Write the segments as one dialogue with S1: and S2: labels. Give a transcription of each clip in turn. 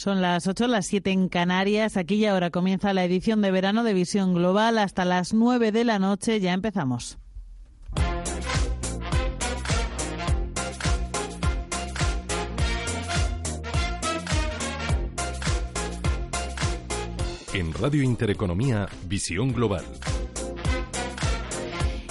S1: Son las 8, las 7 en Canarias. Aquí y ahora comienza la edición de verano de Visión Global. Hasta las 9 de la noche ya empezamos.
S2: En Radio Intereconomía, Visión Global.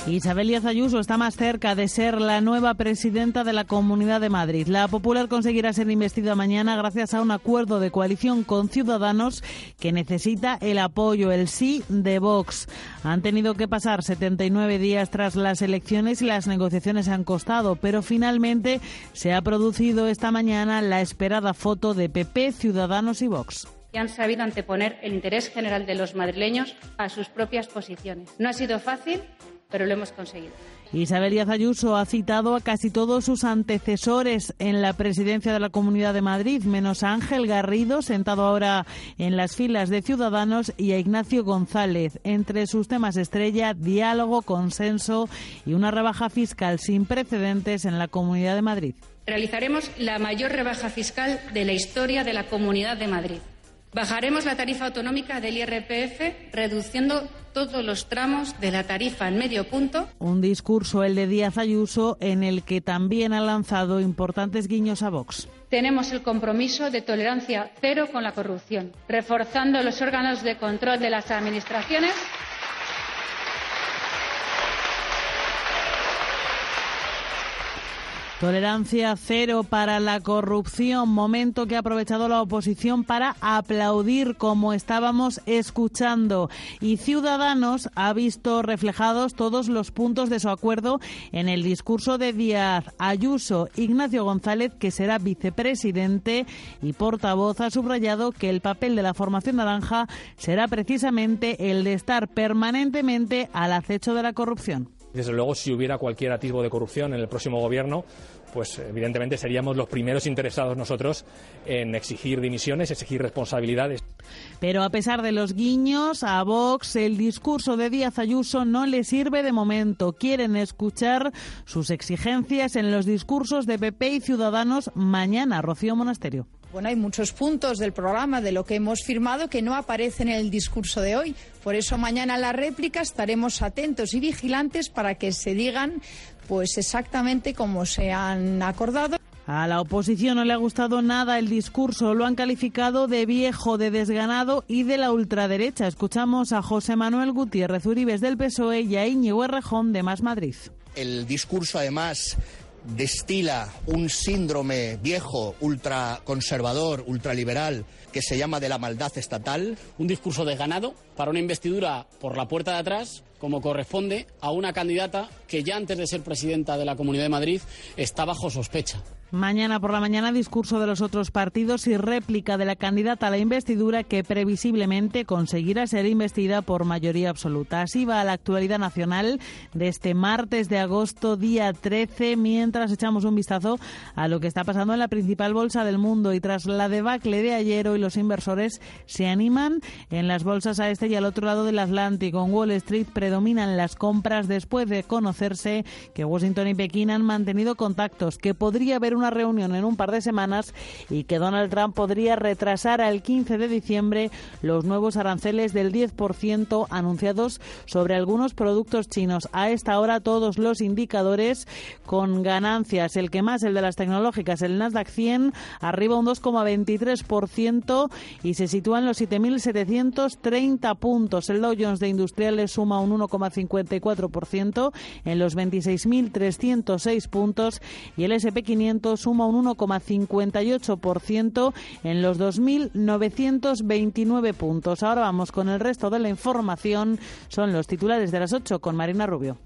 S1: Isabel Díaz Ayuso está más cerca de ser la nueva presidenta de la Comunidad de Madrid. La Popular conseguirá ser investida mañana gracias a un acuerdo de coalición con Ciudadanos que necesita el apoyo, el sí de Vox. Han tenido que pasar 79 días tras las elecciones y las negociaciones han costado, pero finalmente se ha producido esta mañana la esperada foto de PP, Ciudadanos y Vox
S3: han sabido anteponer el interés general de los madrileños a sus propias posiciones. No ha sido fácil, pero lo hemos conseguido.
S1: Isabel Díaz Ayuso ha citado a casi todos sus antecesores en la presidencia de la Comunidad de Madrid, menos a Ángel Garrido, sentado ahora en las filas de Ciudadanos, y a Ignacio González. Entre sus temas estrella, diálogo, consenso y una rebaja fiscal sin precedentes en la Comunidad de Madrid.
S3: Realizaremos la mayor rebaja fiscal de la historia de la Comunidad de Madrid. Bajaremos la tarifa autonómica del IRPF, reduciendo todos los tramos de la tarifa en medio punto.
S1: Un discurso, el de Díaz Ayuso, en el que también ha lanzado importantes guiños a Vox.
S3: Tenemos el compromiso de tolerancia cero con la corrupción, reforzando los órganos de control de las administraciones
S1: Tolerancia cero para la corrupción, momento que ha aprovechado la oposición para aplaudir como estábamos escuchando. Y Ciudadanos ha visto reflejados todos los puntos de su acuerdo en el discurso de Díaz Ayuso. Ignacio González, que será vicepresidente y portavoz, ha subrayado que el papel de la formación naranja será precisamente el de estar permanentemente al acecho de la corrupción.
S4: Desde luego, si hubiera cualquier atisbo de corrupción en el próximo gobierno, pues evidentemente seríamos los primeros interesados nosotros en exigir dimisiones, exigir responsabilidades.
S1: Pero a pesar de los guiños a Vox, el discurso de Díaz Ayuso no le sirve de momento. Quieren escuchar sus exigencias en los discursos de PP y Ciudadanos mañana. Rocío Monasterio.
S5: Bueno, hay muchos puntos del programa de lo que hemos firmado que no aparecen en el discurso de hoy. Por eso mañana en la réplica estaremos atentos y vigilantes para que se digan pues exactamente como se han acordado.
S1: A la oposición no le ha gustado nada el discurso, lo han calificado de viejo, de desganado y de la ultraderecha. Escuchamos a José Manuel Gutiérrez Uribes del PSOE y a Íñigo Errejón de Más Madrid.
S6: El discurso además destila un síndrome viejo, ultraconservador, ultraliberal, que se llama de la maldad estatal.
S7: Un discurso desganado para una investidura por la puerta de atrás, como corresponde a una candidata que ya antes de ser presidenta de la Comunidad de Madrid está bajo sospecha.
S1: Mañana por la mañana discurso de los otros partidos y réplica de la candidata a la investidura que previsiblemente conseguirá ser investida por mayoría absoluta. Así va la actualidad nacional de este martes de agosto, día 13, mientras echamos un vistazo a lo que está pasando en la principal bolsa del mundo y tras la debacle de ayer hoy los inversores se animan en las bolsas a este y al otro lado del Atlántico. En Wall Street predominan las compras después de conocerse que Washington y Pekín han mantenido contactos, que podría haber una reunión en un par de semanas y que Donald Trump podría retrasar al 15 de diciembre los nuevos aranceles del 10% anunciados sobre algunos productos chinos. A esta hora todos los indicadores con ganancias, el que más, el de las tecnológicas, el Nasdaq 100, arriba un 2,23% y se sitúa en los 7.730 puntos. El Dow Jones de Industriales suma un 1,54% en los 26.306 puntos y el SP500 suma un 1,58% en los 2.929 puntos. Ahora vamos con el resto de la información. Son los titulares de las 8 con Marina Rubio.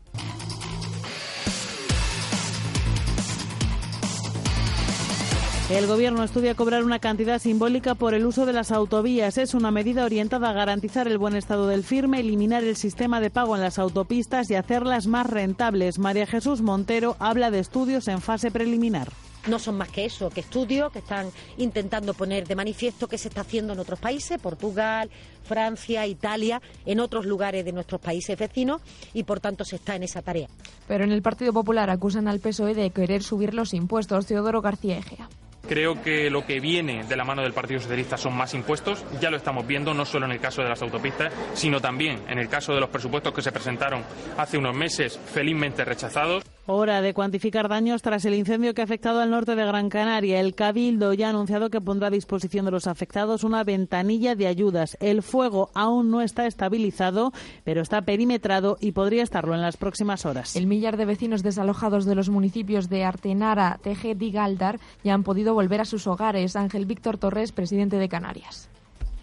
S1: El gobierno estudia cobrar una cantidad simbólica por el uso de las autovías. Es una medida orientada a garantizar el buen estado del firme, eliminar el sistema de pago en las autopistas y hacerlas más rentables. María Jesús Montero habla de estudios en fase preliminar
S8: no son más que eso, que estudios que están intentando poner de manifiesto que se está haciendo en otros países, Portugal, Francia, Italia, en otros lugares de nuestros países vecinos y por tanto se está en esa tarea.
S9: Pero en el Partido Popular acusan al PSOE de querer subir los impuestos. Teodoro García Egea.
S10: Creo que lo que viene de la mano del Partido Socialista son más impuestos. Ya lo estamos viendo, no solo en el caso de las autopistas, sino también en el caso de los presupuestos que se presentaron hace unos meses, felizmente rechazados.
S1: Hora de cuantificar daños tras el incendio que ha afectado al norte de Gran Canaria. El Cabildo ya ha anunciado que pondrá a disposición de los afectados una ventanilla de ayudas. El fuego aún no está estabilizado, pero está perimetrado y podría estarlo en las próximas horas.
S9: El millar de vecinos desalojados de los municipios de Artenara, Tejet y Galdar ya han podido volver a sus hogares. Ángel Víctor Torres, presidente de Canarias.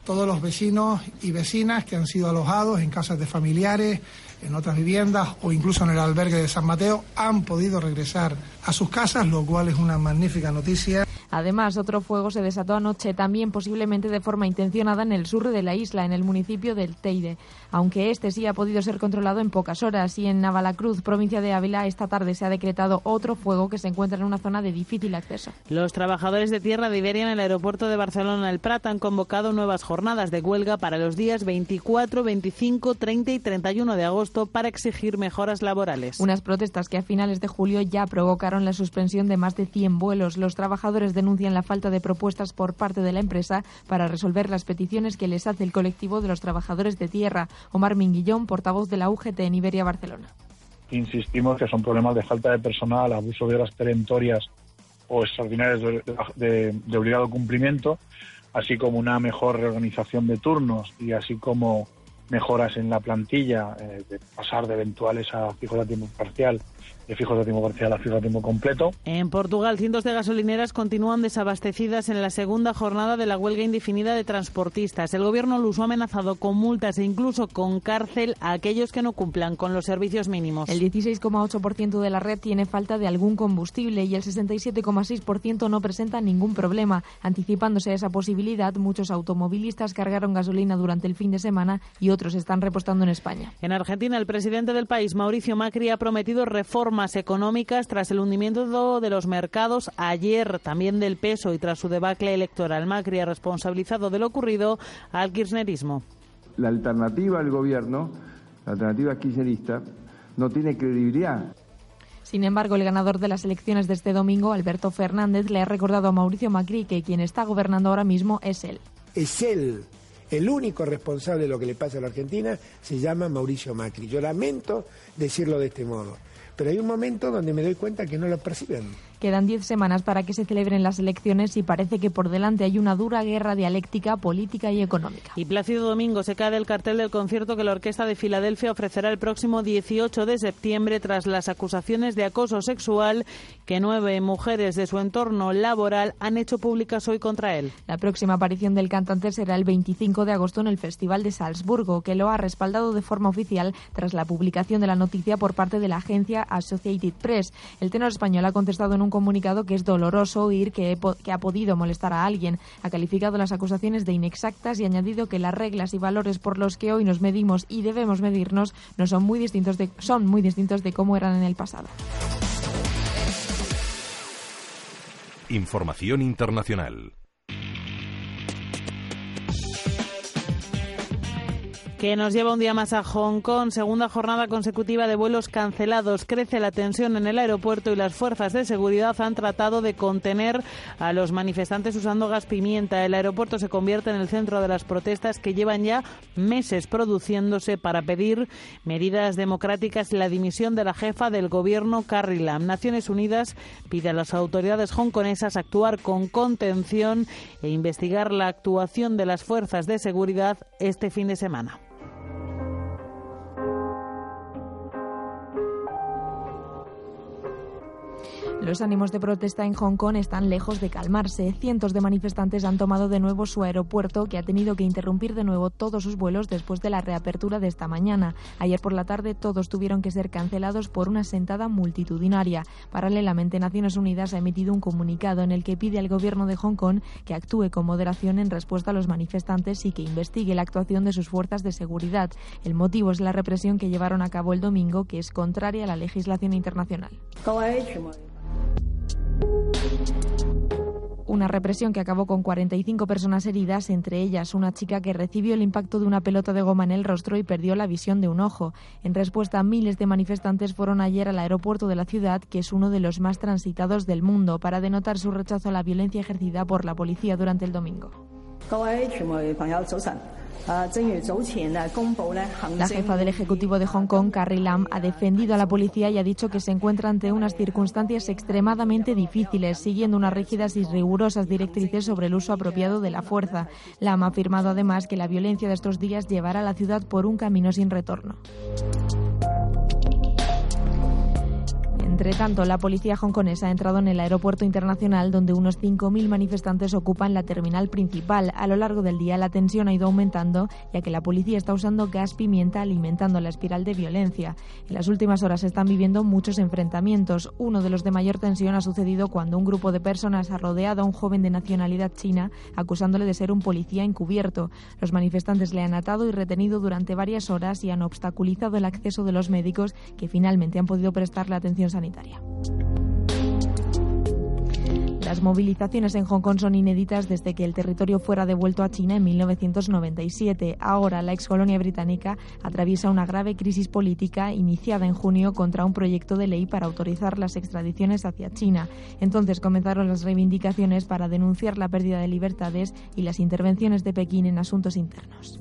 S11: Todos los vecinos y vecinas que han sido alojados en casas de familiares, en otras viviendas o incluso en el albergue de San Mateo han podido regresar a sus casas, lo cual es una magnífica noticia.
S9: Además, otro fuego se desató anoche, también posiblemente de forma intencionada en el sur de la isla, en el municipio del Teide, aunque este sí ha podido ser controlado en pocas horas. Y en Navalacruz, provincia de Ávila, esta tarde se ha decretado otro fuego que se encuentra en una zona de difícil acceso.
S1: Los trabajadores de tierra de Iberia en el aeropuerto de Barcelona El Prat han convocado nuevas jornadas de huelga para los días 24, 25, 30 y 31 de agosto para exigir mejoras laborales.
S9: Unas protestas que a finales de julio ya provocaron la suspensión de más de 100 vuelos. Los trabajadores denuncian la falta de propuestas por parte de la empresa para resolver las peticiones que les hace el colectivo de los trabajadores de tierra. Omar Minguillón, portavoz de la UGT en Iberia Barcelona.
S12: Insistimos que son problemas de falta de personal, abuso de horas perentorias o extraordinarias de, de obligado cumplimiento, así como una mejor reorganización de turnos y así como mejoras en la plantilla, eh, de pasar de eventuales a fijos a tiempo parcial de fijos de tiempo parcial a fijos de tiempo completo.
S1: En Portugal, cientos de gasolineras continúan desabastecidas en la segunda jornada de la huelga indefinida de transportistas. El gobierno luso ha amenazado con multas e incluso con cárcel a aquellos que no cumplan con los servicios mínimos.
S9: El 16,8% de la red tiene falta de algún combustible y el 67,6% no presenta ningún problema. Anticipándose a esa posibilidad, muchos automovilistas cargaron gasolina durante el fin de semana y otros están repostando en España.
S1: En Argentina, el presidente del país, Mauricio Macri, ha prometido reformas económicas tras el hundimiento de los mercados ayer, también del peso y tras su debacle electoral. Macri ha responsabilizado de lo ocurrido al kirchnerismo.
S13: La alternativa al gobierno, la alternativa kirchnerista, no tiene credibilidad.
S9: Sin embargo, el ganador de las elecciones de este domingo, Alberto Fernández, le ha recordado a Mauricio Macri que quien está gobernando ahora mismo es él.
S14: Es él. El único responsable de lo que le pasa a la Argentina se llama Mauricio Macri. Yo lamento decirlo de este modo pero hay un momento donde me doy cuenta que no lo perciben.
S9: Quedan diez semanas para que se celebren las elecciones y parece que por delante hay una dura guerra dialéctica, política y económica.
S1: Y Plácido Domingo se cae del cartel del concierto que la Orquesta de Filadelfia ofrecerá el próximo 18 de septiembre tras las acusaciones de acoso sexual que nueve mujeres de su entorno laboral han hecho públicas hoy contra él.
S9: La próxima aparición del cantante será el 25 de agosto en el Festival de Salzburgo, que lo ha respaldado de forma oficial tras la publicación de la noticia por parte de la agencia Associated Press. El tenor español ha contestado en un comunicado que es doloroso oír que, ha podido molestar a alguien. Ha calificado las acusaciones de inexactas y ha añadido que las reglas y valores por los que hoy nos medimos y debemos medirnos no son muy distintos son muy distintos de cómo eran en el pasado.
S2: Información internacional.
S1: Que nos lleva un día más a Hong Kong. Segunda jornada consecutiva de vuelos cancelados. Crece la tensión en el aeropuerto y las fuerzas de seguridad han tratado de contener a los manifestantes usando gas pimienta. El aeropuerto se convierte en el centro de las protestas que llevan ya meses produciéndose para pedir medidas democráticas y la dimisión de la jefa del gobierno Carrie Lam. Naciones Unidas pide a las autoridades hongkonesas actuar con contención e investigar la actuación de las fuerzas de seguridad este fin de semana.
S9: Los ánimos de protesta en Hong Kong están lejos de calmarse. Cientos de manifestantes han tomado de nuevo su aeropuerto, que ha tenido que interrumpir de nuevo todos sus vuelos después de la reapertura de esta mañana. Ayer por la tarde todos tuvieron que ser cancelados por una sentada multitudinaria. Paralelamente, Naciones Unidas ha emitido un comunicado en el que pide al gobierno de Hong Kong que actúe con moderación en respuesta a los manifestantes y que investigue la actuación de sus fuerzas de seguridad. El motivo es la represión que llevaron a cabo el domingo, que es contraria a la legislación internacional. Una represión que acabó con 45 personas heridas, entre ellas una chica que recibió el impacto de una pelota de goma en el rostro y perdió la visión de un ojo. En respuesta, miles de manifestantes fueron ayer al aeropuerto de la ciudad, que es uno de los más transitados del mundo, para denotar su rechazo a la violencia ejercida por la policía durante el domingo. La jefa del Ejecutivo de Hong Kong, Carrie Lam, ha defendido a la policía y ha dicho que se encuentra ante unas circunstancias extremadamente difíciles, siguiendo unas rígidas y rigurosas directrices sobre el uso apropiado de la fuerza. Lam ha afirmado además que la violencia de estos días llevará a la ciudad por un camino sin retorno. Entre tanto, la policía hongkonesa ha entrado en el aeropuerto internacional donde unos 5.000 manifestantes ocupan la terminal principal. A lo largo del día la tensión ha ido aumentando ya que la policía está usando gas pimienta alimentando la espiral de violencia. En las últimas horas se están viviendo muchos enfrentamientos. Uno de los de mayor tensión ha sucedido cuando un grupo de personas ha rodeado a un joven de nacionalidad china acusándole de ser un policía encubierto. Los manifestantes le han atado y retenido durante varias horas y han obstaculizado el acceso de los médicos que finalmente han podido prestarle atención sanitaria. Las movilizaciones en Hong Kong son inéditas desde que el territorio fuera devuelto a China en 1997. Ahora la ex colonia británica atraviesa una grave crisis política iniciada en junio contra un proyecto de ley para autorizar las extradiciones hacia China. Entonces comenzaron las reivindicaciones para denunciar la pérdida de libertades y las intervenciones de Pekín en asuntos internos.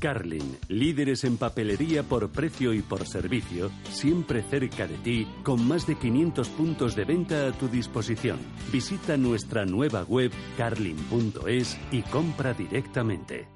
S15: Carlin, líderes en papelería por precio y por servicio, siempre cerca de ti, con más de 500 puntos de venta a tu disposición. Visita nuestra nueva web carlin.es y compra directamente.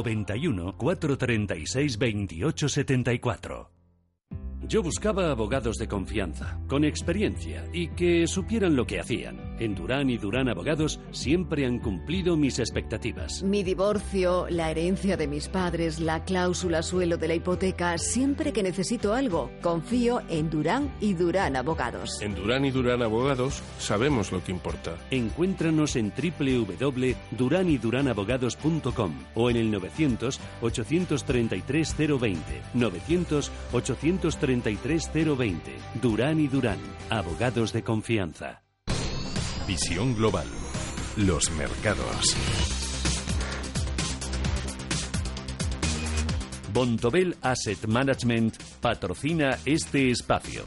S15: 91 436 28 74. Yo buscaba abogados de confianza, con experiencia y que supieran lo que hacían. En Durán y Durán Abogados siempre han cumplido mis expectativas.
S16: Mi divorcio, la herencia de mis padres, la cláusula suelo de la hipoteca, siempre que necesito algo, confío en Durán y Durán Abogados.
S17: En Durán y Durán Abogados sabemos lo que importa.
S15: Encuéntranos en www.duranyduranabogados.com o en el 900 833 020. 900 833 020. Durán y Durán, abogados de confianza.
S2: Visión global. Los mercados.
S15: Bontobel Asset Management patrocina este espacio.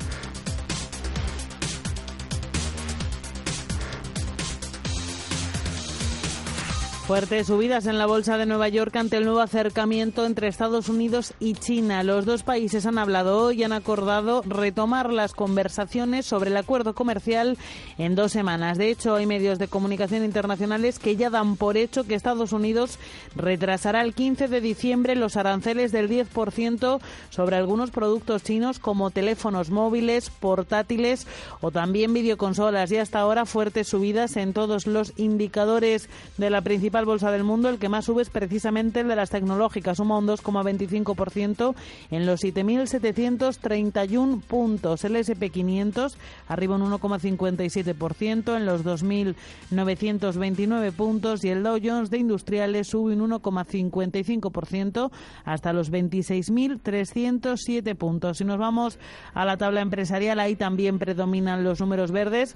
S1: Fuertes subidas en la bolsa de Nueva York ante el nuevo acercamiento entre Estados Unidos y China. Los dos países han hablado hoy y han acordado retomar las conversaciones sobre el acuerdo comercial en dos semanas. De hecho, hay medios de comunicación internacionales que ya dan por hecho que Estados Unidos retrasará el 15 de diciembre los aranceles del 10% sobre algunos productos chinos como teléfonos móviles, portátiles o también videoconsolas. Y hasta ahora fuertes subidas en todos los indicadores de la principal principal bolsa del mundo, el que más sube es precisamente el de las tecnológicas, suma un 2,25% en los 7.731 puntos. El SP500 arriba un 1,57% en los 2.929 puntos y el Dow Jones de Industriales sube un 1,55% hasta los 26.307 puntos. Si nos vamos a la tabla empresarial, ahí también predominan los números verdes.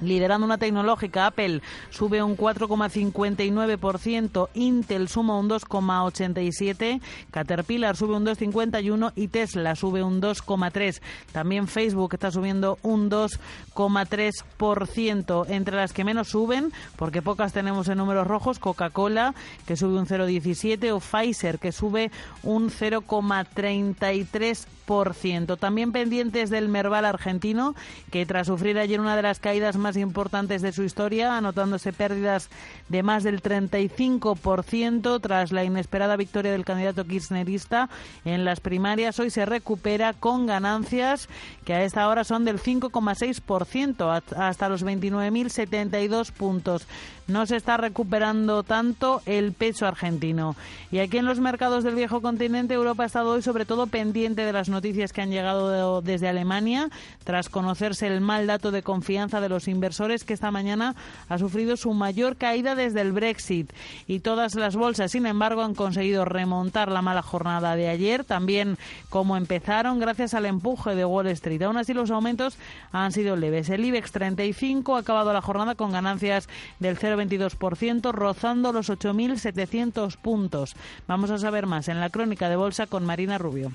S1: Liderando una tecnológica, Apple sube un 4,59%, Intel suma un 2,87%, Caterpillar sube un 2,51% y Tesla sube un 2,3%. También Facebook está subiendo un 2,3%. Entre las que menos suben, porque pocas tenemos en números rojos, Coca-Cola, que sube un 0,17%, o Pfizer, que sube un 0,33%. También pendientes del Merval argentino, que tras sufrir ayer una de las caídas más importantes de su historia, anotándose pérdidas de más del 35% tras la inesperada victoria del candidato kirchnerista en las primarias, hoy se recupera con ganancias que a esta hora son del 5,6% hasta los 29.072 puntos no se está recuperando tanto el peso argentino. Y aquí en los mercados del viejo continente, Europa ha estado hoy sobre todo pendiente de las noticias que han llegado desde Alemania, tras conocerse el mal dato de confianza de los inversores que esta mañana ha sufrido su mayor caída desde el Brexit. Y todas las bolsas, sin embargo, han conseguido remontar la mala jornada de ayer, también como empezaron gracias al empuje de Wall Street. Aún así, los aumentos han sido leves. El IBEX 35 ha acabado la jornada con ganancias del 0 22%, rozando los 8.700 puntos. Vamos a saber más en la crónica de bolsa con Marina Rubio.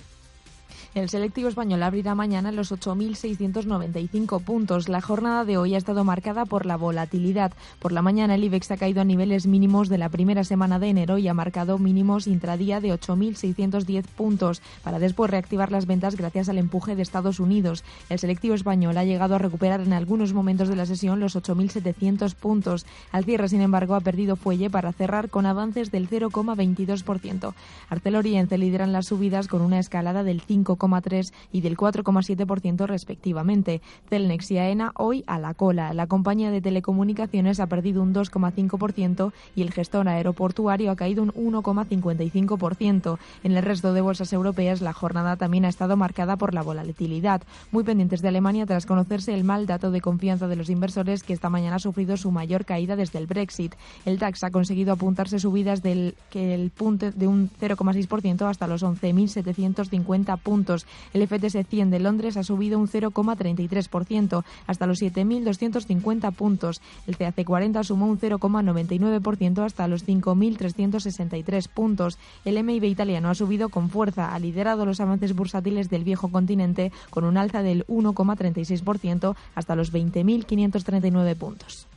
S9: El selectivo español abrirá mañana los 8.695 puntos. La jornada de hoy ha estado marcada por la volatilidad. Por la mañana el IBEX ha caído a niveles mínimos de la primera semana de enero y ha marcado mínimos intradía de 8.610 puntos para después reactivar las ventas gracias al empuje de Estados Unidos. El selectivo español ha llegado a recuperar en algunos momentos de la sesión los 8.700 puntos. Al cierre, sin embargo, ha perdido fuelle para cerrar con avances del 0,22%. Arcelor y Ence lideran las subidas con una escalada del 5, y del 4,7% respectivamente. Celnex y AENA hoy a la cola. La compañía de telecomunicaciones ha perdido un 2,5% y el gestor aeroportuario ha caído un 1,55%. En el resto de bolsas europeas la jornada también ha estado marcada por la volatilidad, muy pendientes de Alemania tras conocerse el mal dato de confianza de los inversores que esta mañana ha sufrido su mayor caída desde el Brexit. El DAX ha conseguido apuntarse subidas del que el punto de un 0,6% hasta los 11.750 puntos el FTSE 100 de Londres ha subido un 0,33% hasta los 7.250 puntos. El CAC 40 sumó un 0,99% hasta los 5.363 puntos. El MIB italiano ha subido con fuerza, ha liderado los avances bursátiles del viejo continente con un alza del 1,36% hasta los 20.539 puntos.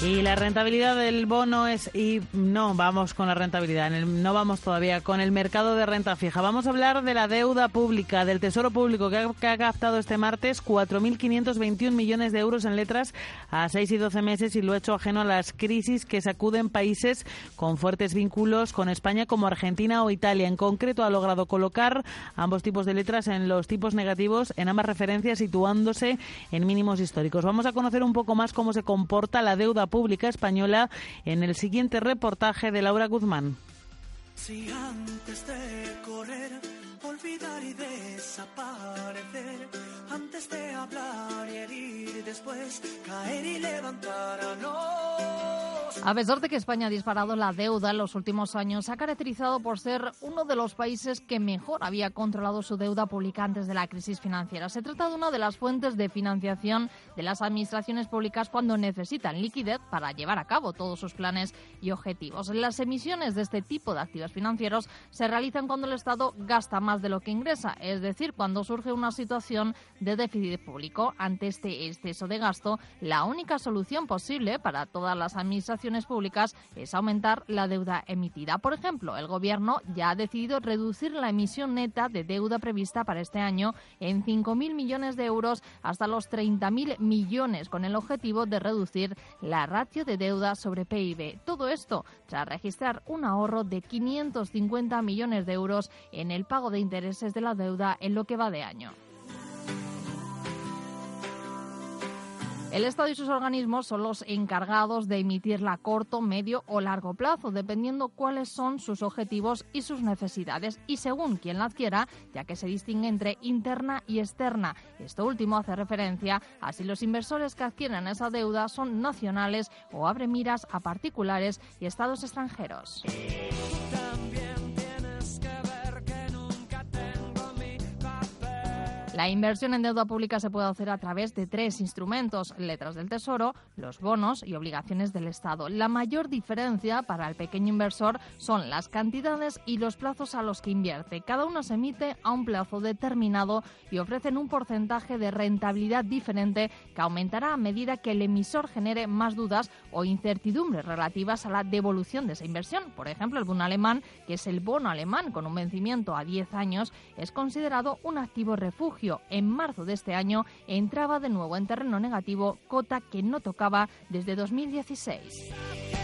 S1: Y la rentabilidad del bono es y no vamos con la rentabilidad, no vamos todavía con el mercado de renta fija. Vamos a hablar de la deuda pública del Tesoro Público que ha, que ha captado este martes 4.521 millones de euros en letras a 6 y 12 meses y lo ha hecho ajeno a las crisis que sacuden países con fuertes vínculos con España como Argentina o Italia. En concreto ha logrado colocar ambos tipos de letras en los tipos negativos en ambas referencias situándose en mínimos históricos. Vamos a conocer un poco más cómo se comporta la deuda Pública Española en el siguiente reportaje de Laura Guzmán.
S18: Si antes de correr, olvidar y desaparecer, antes de hablar y herir, después caer y levantar a no
S19: a pesar de que España ha disparado la deuda en los últimos años, se ha caracterizado por ser uno de los países que mejor había controlado su deuda pública antes de la crisis financiera. Se trata de una de las fuentes de financiación de las administraciones públicas cuando necesitan liquidez para llevar a cabo todos sus planes y objetivos. Las emisiones de este tipo de financieros se realizan cuando el Estado gasta más de lo que ingresa, es decir, cuando surge una situación de déficit público. Ante este exceso de gasto, la única solución posible para todas las administraciones públicas es aumentar la deuda emitida. Por ejemplo, el Gobierno ya ha decidido reducir la emisión neta de deuda prevista para este año en 5.000 millones de euros hasta los 30.000 millones, con el objetivo de reducir la ratio de deuda sobre PIB. Todo esto tras registrar un ahorro de 550 millones de euros en el pago de intereses de la deuda en lo que va de año. El Estado y sus organismos son los encargados de emitirla a corto, medio o largo plazo, dependiendo cuáles son sus objetivos y sus necesidades, y según quien la adquiera, ya que se distingue entre interna y externa. Esto último hace referencia a si los inversores que adquieren esa deuda son nacionales o abren miras a particulares y estados extranjeros. La inversión en deuda pública se puede hacer a través de tres instrumentos, letras del Tesoro, los bonos y obligaciones del Estado. La mayor diferencia para el pequeño inversor son las cantidades y los plazos a los que invierte. Cada uno se emite a un plazo determinado y ofrecen un porcentaje de rentabilidad diferente que aumentará a medida que el emisor genere más dudas o incertidumbres relativas a la devolución de esa inversión. Por ejemplo, el bono alemán, que es el bono alemán con un vencimiento a 10 años, es considerado un activo refugio en marzo de este año entraba de nuevo en terreno negativo, cota que no tocaba desde 2016.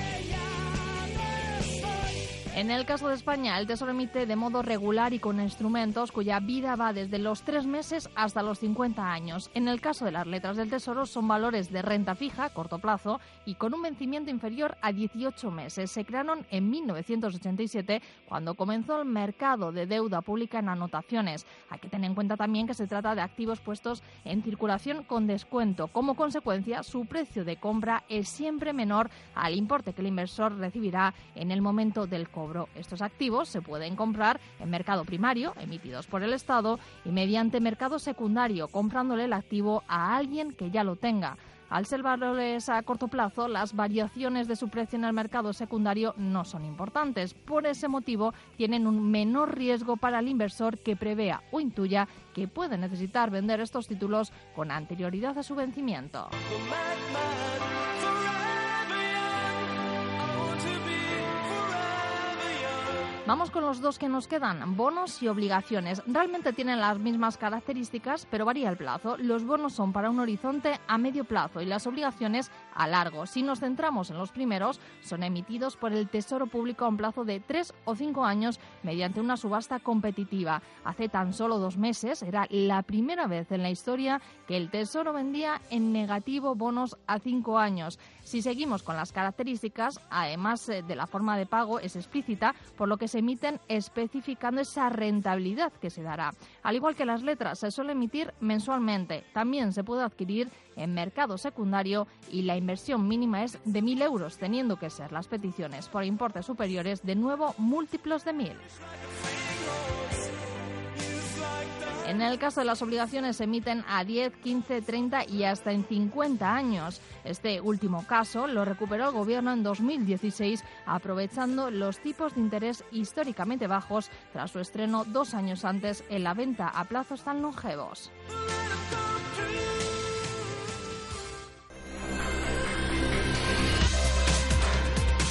S19: En el caso de España, el Tesoro emite de modo regular y con instrumentos cuya vida va desde los tres meses hasta los 50 años. En el caso de las letras del Tesoro, son valores de renta fija, corto plazo, y con un vencimiento inferior a 18 meses. Se crearon en 1987, cuando comenzó el mercado de deuda pública en anotaciones. Hay que tener en cuenta también que se trata de activos puestos en circulación con descuento. Como consecuencia, su precio de compra es siempre menor al importe que el inversor recibirá en el momento del cobro. Estos activos se pueden comprar en mercado primario, emitidos por el Estado, y mediante mercado secundario, comprándole el activo a alguien que ya lo tenga. Al ser valores a corto plazo, las variaciones de su precio en el mercado secundario no son importantes. Por ese motivo, tienen un menor riesgo para el inversor que prevea o intuya que puede necesitar vender estos títulos con anterioridad a su vencimiento. Vamos con los dos que nos quedan, bonos y obligaciones. Realmente tienen las mismas características, pero varía el plazo. Los bonos son para un horizonte a medio plazo y las obligaciones a largo. Si nos centramos en los primeros, son emitidos por el Tesoro Público a un plazo de tres o cinco años mediante una subasta competitiva. Hace tan solo dos meses era la primera vez en la historia que el Tesoro vendía en negativo bonos a cinco años. Si seguimos con las características, además eh, de la forma de pago, es explícita, por lo que se emiten especificando esa rentabilidad que se dará. Al igual que las letras, se suele emitir mensualmente. También se puede adquirir en mercado secundario y la inversión mínima es de 1.000 euros, teniendo que ser las peticiones por importes superiores de nuevo múltiplos de 1.000. En el caso de las obligaciones se emiten a 10, 15, 30 y hasta en 50 años. Este último caso lo recuperó el Gobierno en 2016 aprovechando los tipos de interés históricamente bajos tras su estreno dos años antes en la venta a plazos tan longevos.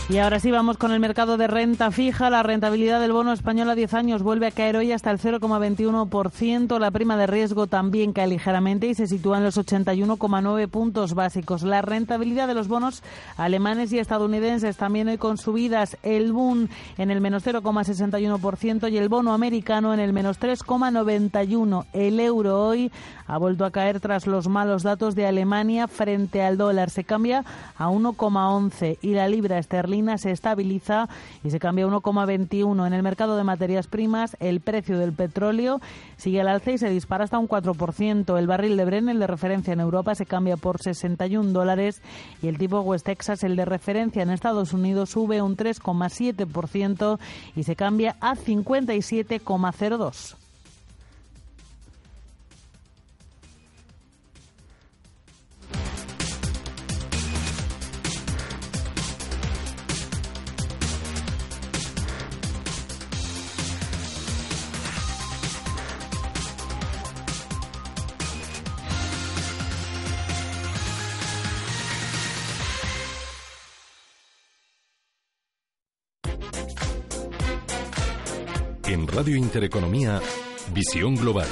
S1: Y ahora sí vamos con el mercado de renta fija. La rentabilidad del bono español a 10 años vuelve a caer hoy hasta el 0,21%. La prima de riesgo también cae ligeramente y se sitúa en los 81,9 puntos básicos. La rentabilidad de los bonos alemanes y estadounidenses también hoy con subidas. El boom en el menos 0,61% y el bono americano en el menos 3,91. El euro hoy ha vuelto a caer tras los malos datos de Alemania frente al dólar. Se cambia a 1,11 y la libra esterlina se estabiliza y se cambia a 1,21. En el mercado de materias primas, el precio del petróleo sigue al alza y se dispara hasta un 4%. El barril de Bren, el de referencia en Europa, se cambia por 61 dólares y el tipo West Texas, el de referencia en Estados Unidos, sube un 3,7% y se cambia a 57,02.
S2: En Radio Intereconomía, Visión Global.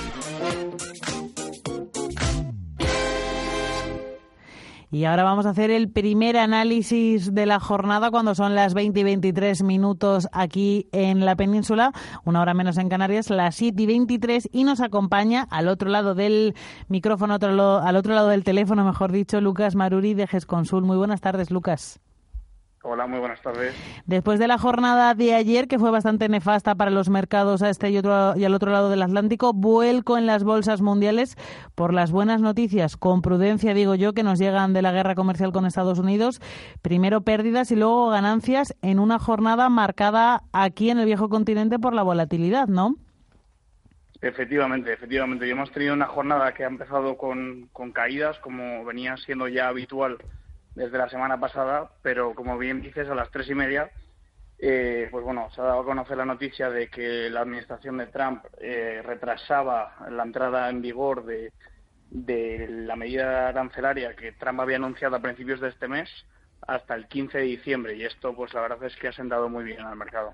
S1: Y ahora vamos a hacer el primer análisis de la jornada cuando son las 20 y 23 minutos aquí en la península, una hora menos en Canarias, las 7 y 23 y nos acompaña al otro lado del micrófono, al otro lado del teléfono, mejor dicho, Lucas Maruri de GESConsul. Muy buenas tardes, Lucas.
S20: Hola, muy buenas tardes.
S1: Después de la jornada de ayer, que fue bastante nefasta para los mercados a este y, otro, y al otro lado del Atlántico, vuelco en las bolsas mundiales por las buenas noticias, con prudencia digo yo, que nos llegan de la guerra comercial con Estados Unidos. Primero pérdidas y luego ganancias en una jornada marcada aquí en el viejo continente por la volatilidad, ¿no?
S20: Efectivamente, efectivamente. Y hemos tenido una jornada que ha empezado con, con caídas, como venía siendo ya habitual desde la semana pasada, pero como bien dices, a las tres y media, eh, pues bueno, se ha dado a conocer la noticia de que la administración de Trump eh, retrasaba la entrada en vigor de, de la medida arancelaria que Trump había anunciado a principios de este mes hasta el 15 de diciembre y esto pues la verdad es que ha sentado muy bien al mercado.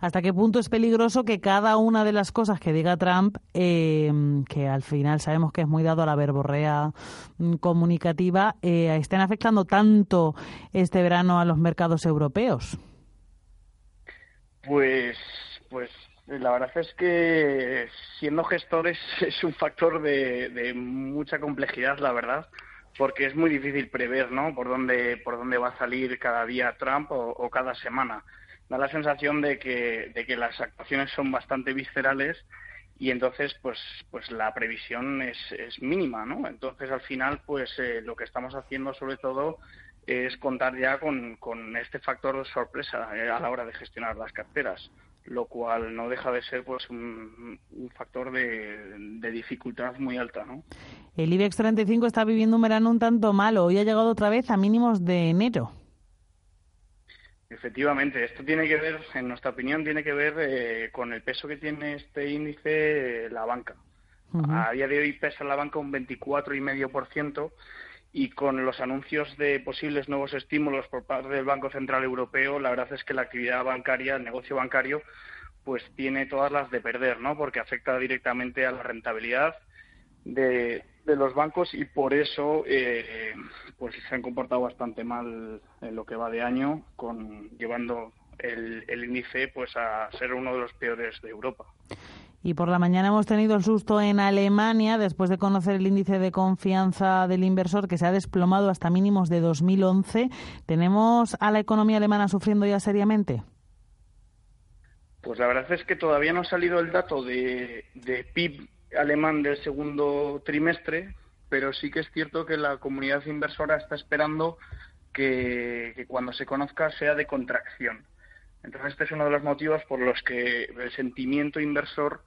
S1: ¿Hasta qué punto es peligroso que cada una de las cosas que diga Trump, eh, que al final sabemos que es muy dado a la verborrea mm, comunicativa, eh, estén afectando tanto este verano a los mercados europeos?
S20: Pues, pues la verdad es que siendo gestores es un factor de, de mucha complejidad, la verdad porque es muy difícil prever, ¿no? Por dónde, por dónde va a salir cada día Trump o, cada semana. Da la sensación de que, de que las actuaciones son bastante viscerales y entonces, pues, pues la previsión es, es mínima, ¿no? Entonces, al final, pues eh, lo que estamos haciendo, sobre todo, es contar ya con, con este factor de sorpresa eh, a la hora de gestionar las carteras lo cual no deja de ser pues un, factor de, dificultad muy alta. ¿no?
S1: El IBEX 35 está viviendo un verano un tanto malo. Hoy ha llegado otra vez a mínimos de enero.
S20: Efectivamente, esto tiene que ver, en nuestra opinión, tiene que ver eh, con el peso que tiene este índice la banca. A día de hoy pesa la banca un 24,5% y con los anuncios de posibles nuevos estímulos por parte del Banco Central Europeo, la verdad es que la actividad bancaria, el negocio bancario, pues tiene todas las de perder, ¿no? Porque afecta directamente a la rentabilidad de, los bancos y por eso eh, pues se han comportado bastante mal en lo que va de año, con llevando el, el índice pues a ser uno de los peores de Europa.
S1: Y por la mañana hemos tenido el susto en Alemania después de conocer el índice de confianza del inversor que se ha desplomado hasta mínimos de 2011. ¿Tenemos a la economía alemana sufriendo ya seriamente?
S20: Pues la verdad es que todavía no ha salido el dato de, PIB alemán del segundo trimestre, pero sí que es cierto que la comunidad inversora está esperando que cuando se conozca sea de contracción. Entonces, este es uno de los motivos por los que el sentimiento inversor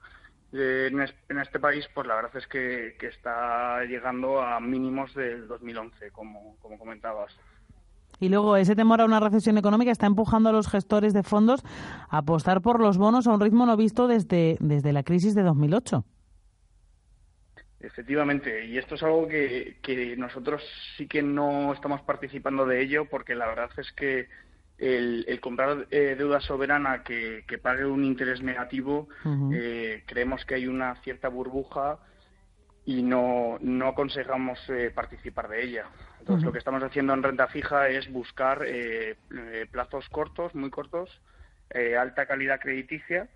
S20: eh, en este país, pues la verdad es que, está llegando a mínimos del 2011, como, como comentabas.
S1: Y luego ese temor a una recesión económica está empujando a los gestores de fondos a apostar por los bonos a un ritmo no visto desde, desde la crisis de 2008.
S20: Efectivamente, y esto es algo que, que nosotros sí que no estamos participando de ello porque la verdad es que el, comprar eh, deuda soberana que, pague un interés negativo, eh, creemos que hay una cierta burbuja y no, no aconsejamos eh, participar de ella. Entonces, lo que estamos haciendo en renta fija es buscar plazos cortos, muy cortos, alta calidad crediticia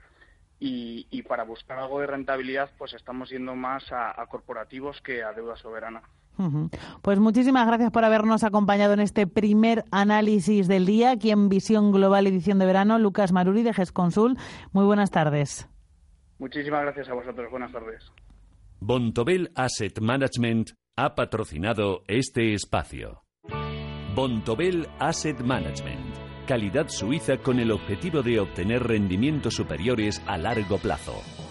S20: y, y, para buscar algo de rentabilidad, pues estamos yendo más a corporativos que a deuda soberana.
S1: Pues muchísimas gracias por habernos acompañado en este primer análisis del día aquí en Visión Global Edición de Verano. Lucas Maruri de GESConsul. Muy buenas tardes.
S20: Muchísimas gracias a vosotros. Buenas tardes.
S15: Bontobel Asset Management ha patrocinado este espacio. Bontobel Asset Management calidad suiza con el objetivo de obtener rendimientos superiores a largo plazo.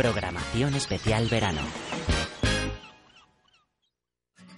S21: Programación especial verano.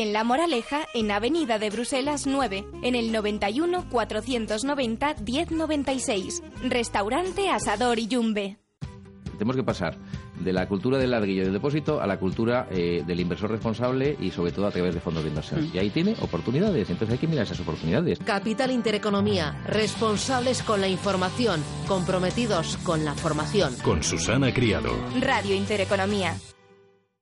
S22: en La Moraleja, en Avenida de Bruselas 9, en el 91 490 1096. Restaurante Asador y Yumbe.
S21: Tenemos que pasar de la cultura del ladrillo del depósito a la cultura eh, del inversor responsable y sobre todo a través de fondos de inversión.
S23: Mm.
S21: Y ahí tiene oportunidades, entonces hay que mirar esas oportunidades.
S23: Capital Intereconomía, responsables con la información, comprometidos con la formación.
S2: Con Susana Criado.
S22: Radio Intereconomía.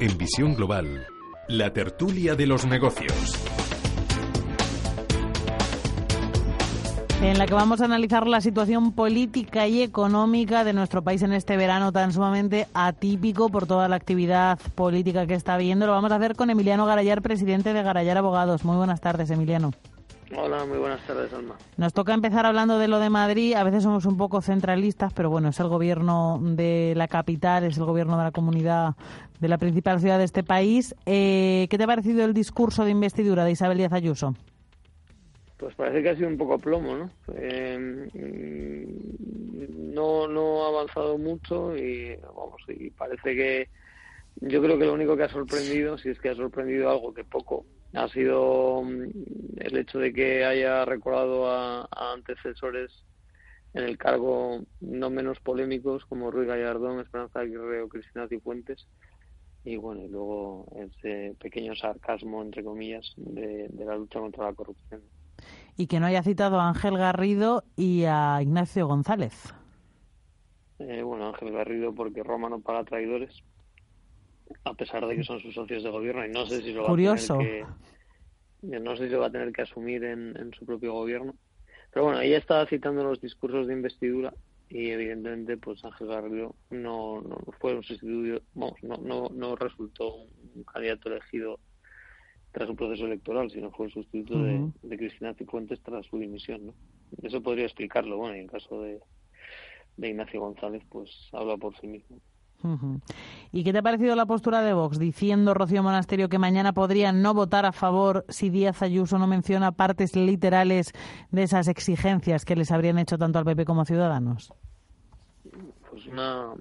S2: En Visión Global, la tertulia de los negocios.
S1: en la que vamos a analizar la situación política y económica de nuestro país en este verano tan sumamente atípico por toda la actividad política que está habiendo. Lo vamos a hacer con Emiliano Garayar, presidente de Garayar Abogados. Muy buenas tardes, Emiliano.
S24: Hola, muy buenas tardes, Alma.
S1: Nos toca empezar hablando de lo de Madrid. A veces somos un poco centralistas, pero bueno, es el gobierno de la capital, es el gobierno de la comunidad, de la principal ciudad de este país. Eh, ¿Qué te ha parecido el discurso de investidura de Isabel Díaz Ayuso?
S24: Pues parece que ha sido un poco plomo, ¿no? Eh, no, no ha avanzado mucho y vamos, y parece que yo creo que lo único que ha sorprendido, si es que ha sorprendido algo que poco, ha sido el hecho de que haya recordado a, a antecesores en el cargo no menos polémicos como Ruiz Gallardón, Esperanza Aguirre o Cristina Cifuentes. Y bueno, y luego ese pequeño sarcasmo, entre comillas, de, de la lucha contra la corrupción.
S1: Y que no haya citado a Ángel Garrido y a Ignacio González.
S24: Eh, bueno, Ángel Garrido porque Roma no paga traidores, a pesar de que son sus socios de gobierno y no sé si lo va
S1: Curioso.
S24: a tener que no sé si lo va a tener que asumir en, en su propio gobierno. Pero bueno, ella estaba citando los discursos de investidura y evidentemente pues Ángel Garrido no, no fue un sustituto, vamos, no, no, no resultó un candidato elegido tras un proceso electoral, sino fue el sustituto uh -huh. de, de, Cristina Cifuentes tras su dimisión. ¿no? Eso podría explicarlo. Bueno, y en caso de, de Ignacio González, pues habla por sí mismo.
S1: ¿Y qué te ha parecido la postura de Vox diciendo, Rocío Monasterio, que mañana podrían no votar a favor si Díaz Ayuso no menciona partes literales de esas exigencias que les habrían hecho tanto al PP como a Ciudadanos?
S24: Pues una,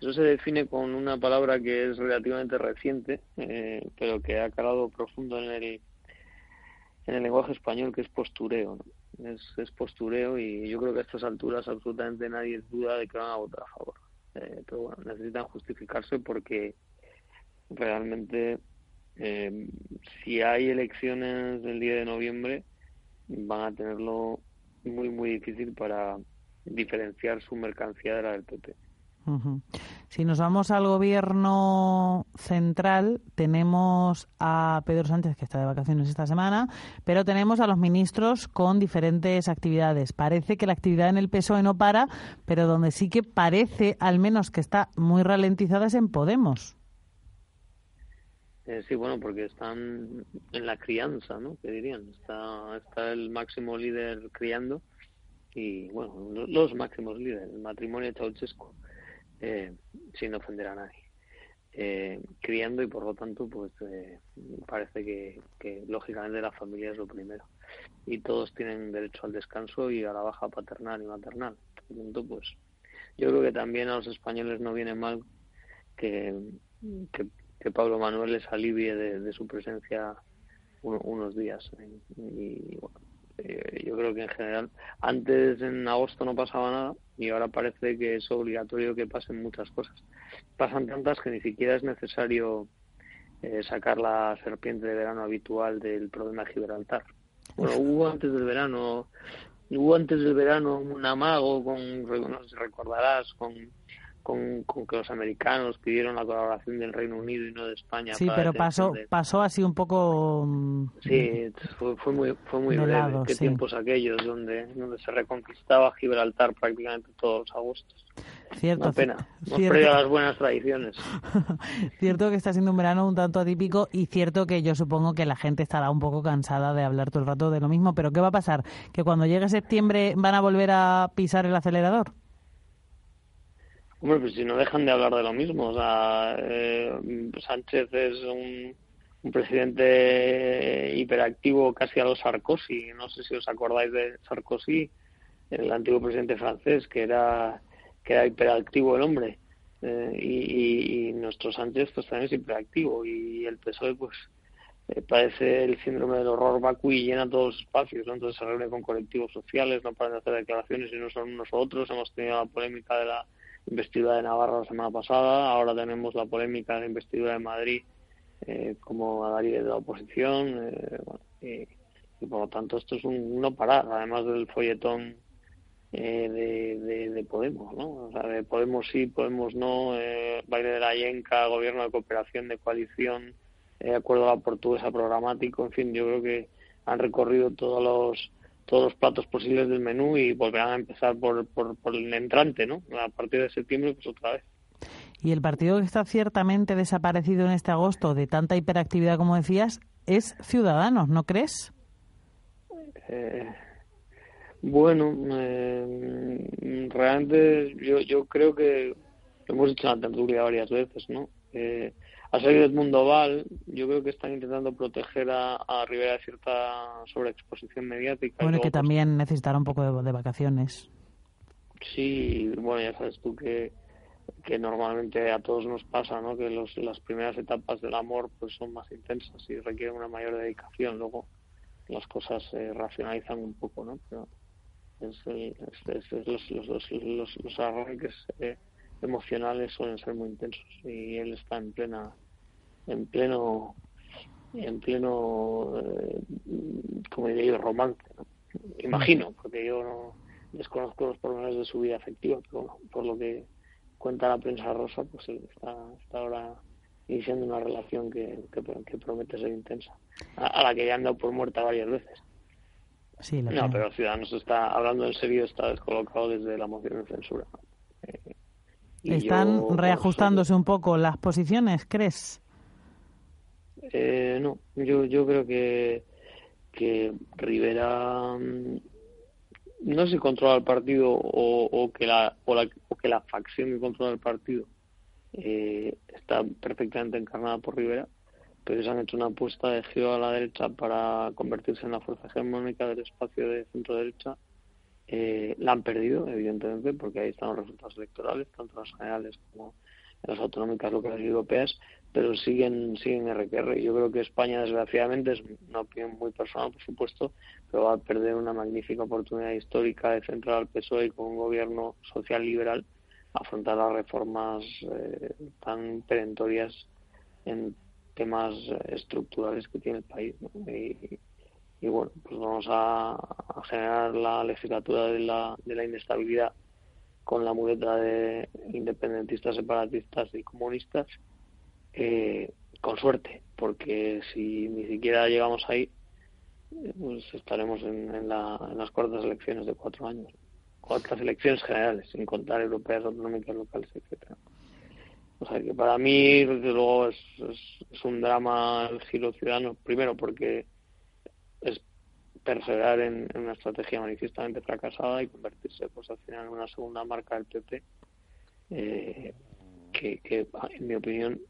S24: eso se define con una palabra que es relativamente reciente, eh, pero que ha calado profundo en el, en el lenguaje español, que es postureo. es, postureo y yo creo que a estas alturas absolutamente nadie duda de que van a votar a favor. Eh, pero bueno, necesitan justificarse porque realmente eh, si hay elecciones el día de noviembre van a tenerlo muy, muy difícil para diferenciar su mercancía de la del PP.
S1: Uh. Si nos vamos al gobierno central, tenemos a Pedro Sánchez, que está de vacaciones esta semana, pero tenemos a los ministros con diferentes actividades. Parece que la actividad en el PSOE no para, pero donde sí que parece, al menos, que está muy ralentizada es en Podemos.
S24: Eh, sí, bueno, porque están en la crianza, ¿no? Que dirían. Está, está el máximo líder criando y, bueno, los máximos líderes, el matrimonio de Ceausescu eh, sin ofender a nadie. eh, criando y por lo tanto pues eh, parece que, lógicamente la familia es lo primero. Y todos tienen derecho al descanso y a la baja paternal y maternal. Por tanto pues yo creo que también a los españoles no viene mal que, que, Pablo Manuel les alivie de, su presencia unos días y bueno, eh, yo creo que en general antes en agosto no pasaba nada y ahora parece que es obligatorio que pasen muchas cosas. Pasan tantas que ni siquiera es necesario eh, sacar la serpiente de verano habitual del problema de Gibraltar. Bueno, hubo antes del verano, hubo antes del verano un amago con, no sé si recordarás, con con, que los americanos pidieron la colaboración del Reino Unido y no de España.
S1: Sí, pero pasó pasó así un poco.
S24: Mm, sí, fue, fue muy, fue muy breve. Qué tiempos aquellos donde, donde se reconquistaba Gibraltar prácticamente todos los agostos.
S1: Cierto.
S24: Una pena. Hemos perdido las buenas tradiciones.
S1: cierto que está siendo un verano un tanto atípico y cierto que yo supongo que la gente estará un poco cansada de hablar todo el rato de lo mismo. Pero ¿qué va a pasar? ¿Que cuando llegue septiembre van a volver a pisar el acelerador?
S24: Hombre, pues si no dejan de hablar de lo mismo. O sea, eh, Sánchez es un, presidente hiperactivo casi a los Sarkozy. No sé si os acordáis de Sarkozy, el antiguo presidente francés, que era, que era hiperactivo el hombre. Eh, y, nuestro Sánchez pues también es hiperactivo. Y el PSOE, pues, eh, parece el síndrome del horror vacui y llena todos los espacios. Entonces se reúne con colectivos sociales, no paran de hacer declaraciones y no son unos otros. Hemos tenido la polémica de la investidura de Navarra la semana pasada, ahora tenemos la polémica de la investidura de Madrid eh, como Adari de la oposición, eh, y, por lo tanto esto es un no parar, además del folletón eh, de, de, Podemos, ¿no? O sea, de Podemos sí, Podemos no, eh, baile de la Yenca, gobierno de cooperación, de coalición, acuerdo a la portuguesa programático, en fin, yo creo que han recorrido todos los todos los platos posibles del menú y volverán a empezar por, por, el entrante, ¿no? A partir de septiembre, pues otra vez.
S1: Y el partido que está ciertamente desaparecido en este agosto de tanta hiperactividad como decías es Ciudadanos, ¿no crees?
S24: Eh, bueno, eh, realmente yo, yo creo que lo hemos dicho en la tertulia varias veces, ¿no? Eh, a salir del mundo Val, yo creo que están intentando proteger a, a Rivera de cierta sobreexposición mediática.
S1: Bueno, que pues, también necesitará un poco de, vacaciones.
S24: Sí, bueno, ya sabes tú que, que normalmente a todos nos pasa, ¿no? Que los, las primeras etapas del amor pues son más intensas y requieren una mayor dedicación. Luego las cosas se racionalizan un poco, ¿no? Pero es, los, los, los, los, los arranques eh, emocionales suelen ser muy intensos. Y él está en plena en pleno en pleno eh, como diría romance imagino porque yo no desconozco los pormenores de su vida afectiva pero por lo que cuenta la prensa rosa pues él está, está ahora iniciando una relación que, que, promete ser intensa a, la que ya han dado por muerta varias veces.
S1: Sí,
S24: no pero Ciudadanos está hablando en serio está descolocado desde la moción de censura
S1: eh, ¿Están pues, reajustándose un poco las posiciones, crees?
S24: Eh, no, yo, yo creo que, que Rivera mm, no se controla el partido o, que la, o, la, o que la facción que controla el partido eh, está perfectamente encarnada por Rivera, pero se han hecho una apuesta de giro a la derecha para convertirse en la fuerza hegemónica del espacio de centro-derecha. Eh, la han perdido, evidentemente, porque ahí están los resultados electorales, tanto las generales como las autonómicas locales y europeas, pero siguen siguen RQR. Yo creo que España, desgraciadamente, es una opinión muy personal, por supuesto, pero va a perder una magnífica oportunidad histórica de centrar al PSOE con un gobierno social liberal afrontar las reformas eh, tan perentorias en temas estructurales que tiene el país. Y, bueno, pues vamos a, generar la legislatura de la, de la inestabilidad con la muleta de independentistas, separatistas y comunistas eh, con suerte, porque si ni siquiera llegamos ahí, pues estaremos en, las cuartas elecciones de cuatro años, cuartas elecciones generales, sin contar europeas, autonómicas, locales, etcétera. O sea que para mí, desde luego, es, es, un drama el giro ciudadano, primero porque perseverar en, una estrategia manifiestamente fracasada y convertirse pues al final en una segunda marca del PP, eh, que, en mi opinión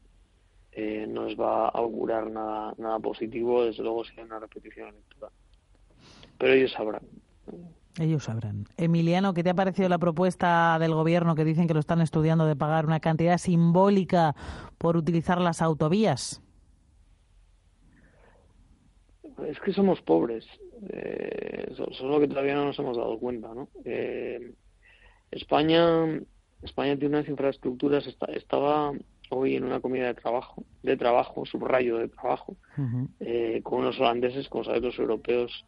S24: eh, no les va a augurar nada, nada positivo, desde luego si hay una repetición electoral. Pero ellos sabrán.
S1: Ellos sabrán. Emiliano, ¿qué te ha parecido la propuesta del gobierno que dicen que lo están estudiando de pagar una cantidad simbólica por utilizar las autovías?
S24: Es que somos pobres, eh, solo que todavía no nos hemos dado cuenta, ¿no? Eh, España, España tiene unas infraestructuras, estaba hoy en una comida de trabajo, de trabajo, subrayo de trabajo, eh, con unos holandeses, como sabéis los europeos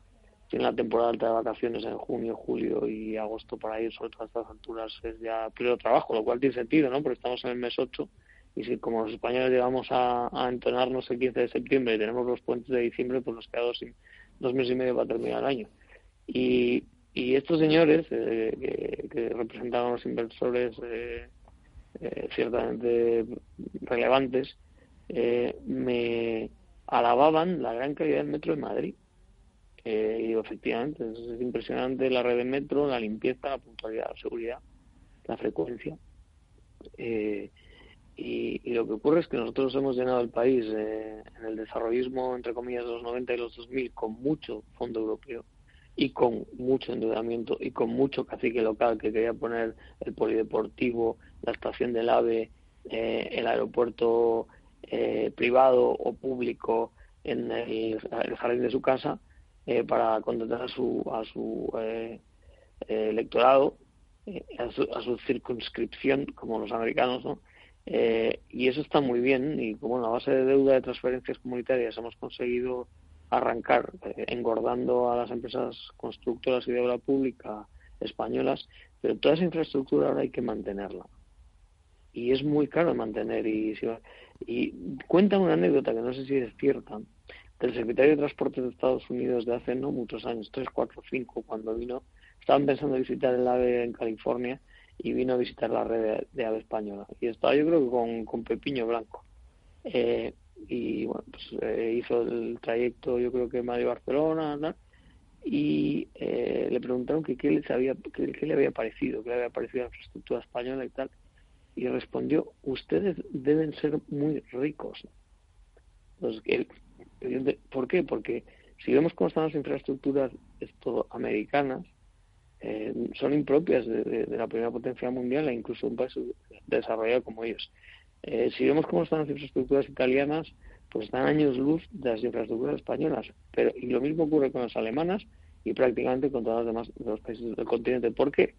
S24: tienen la temporada alta de vacaciones en junio, julio y agosto para ir, sobre todo a estas alturas es ya pleno trabajo, lo cual tiene sentido, ¿no? Porque estamos en el mes 8 y si como los españoles llegamos a, entonarnos el 15 de septiembre y tenemos los puentes de diciembre, pues nos queda dos, meses y medio para terminar el año. Y, y estos señores eh, que, representan a los inversores eh, eh, ciertamente relevantes, me alababan la gran calidad del metro de Madrid eh, y efectivamente, es, impresionante la red de metro, la limpieza, la puntualidad, la seguridad, la frecuencia. Eh, y, lo que ocurre es que nosotros hemos llenado el país eh, en el desarrollismo, entre comillas, de los 90 y los 2000 con mucho fondo europeo y con mucho endeudamiento y con mucho cacique local que quería poner el polideportivo, la estación del AVE, el aeropuerto privado o público en el, jardín de su casa eh, para contratar a su, a su eh, eh, electorado, a su, a, su, circunscripción, como los americanos, ¿no? Y eso está muy bien, y como a base de deuda de transferencias comunitarias hemos conseguido arrancar engordando a las empresas constructoras y de obra pública españolas, pero toda esa infraestructura ahora hay que mantenerla. Y es muy caro mantener. Y, y cuentan una anécdota que no sé si es cierta, del secretario de Transportes de Estados Unidos de hace no muchos años, tres, cuatro, cinco, cuando vino, estaban pensando visitar el AVE en California y vino a visitar la red de, AVE española. Y estaba yo creo que con, con Pepiño Blanco. Eh, y bueno, pues eh, hizo el trayecto yo creo que Madrid-Barcelona, y eh, le preguntaron que qué, les había, qué, le había parecido, qué le había parecido la infraestructura española y tal. Y respondió, ustedes deben ser muy ricos. Pues, ¿Por qué? Porque si vemos cómo están las infraestructuras esto, americanas, eh, son impropias de, la primera potencia mundial e incluso un país desarrollado como ellos. Eh, si vemos cómo están las infraestructuras italianas, pues están años luz de las infraestructuras españolas. Pero, y lo mismo ocurre con las alemanas y prácticamente con todos los demás de los países del continente. ¿Por qué?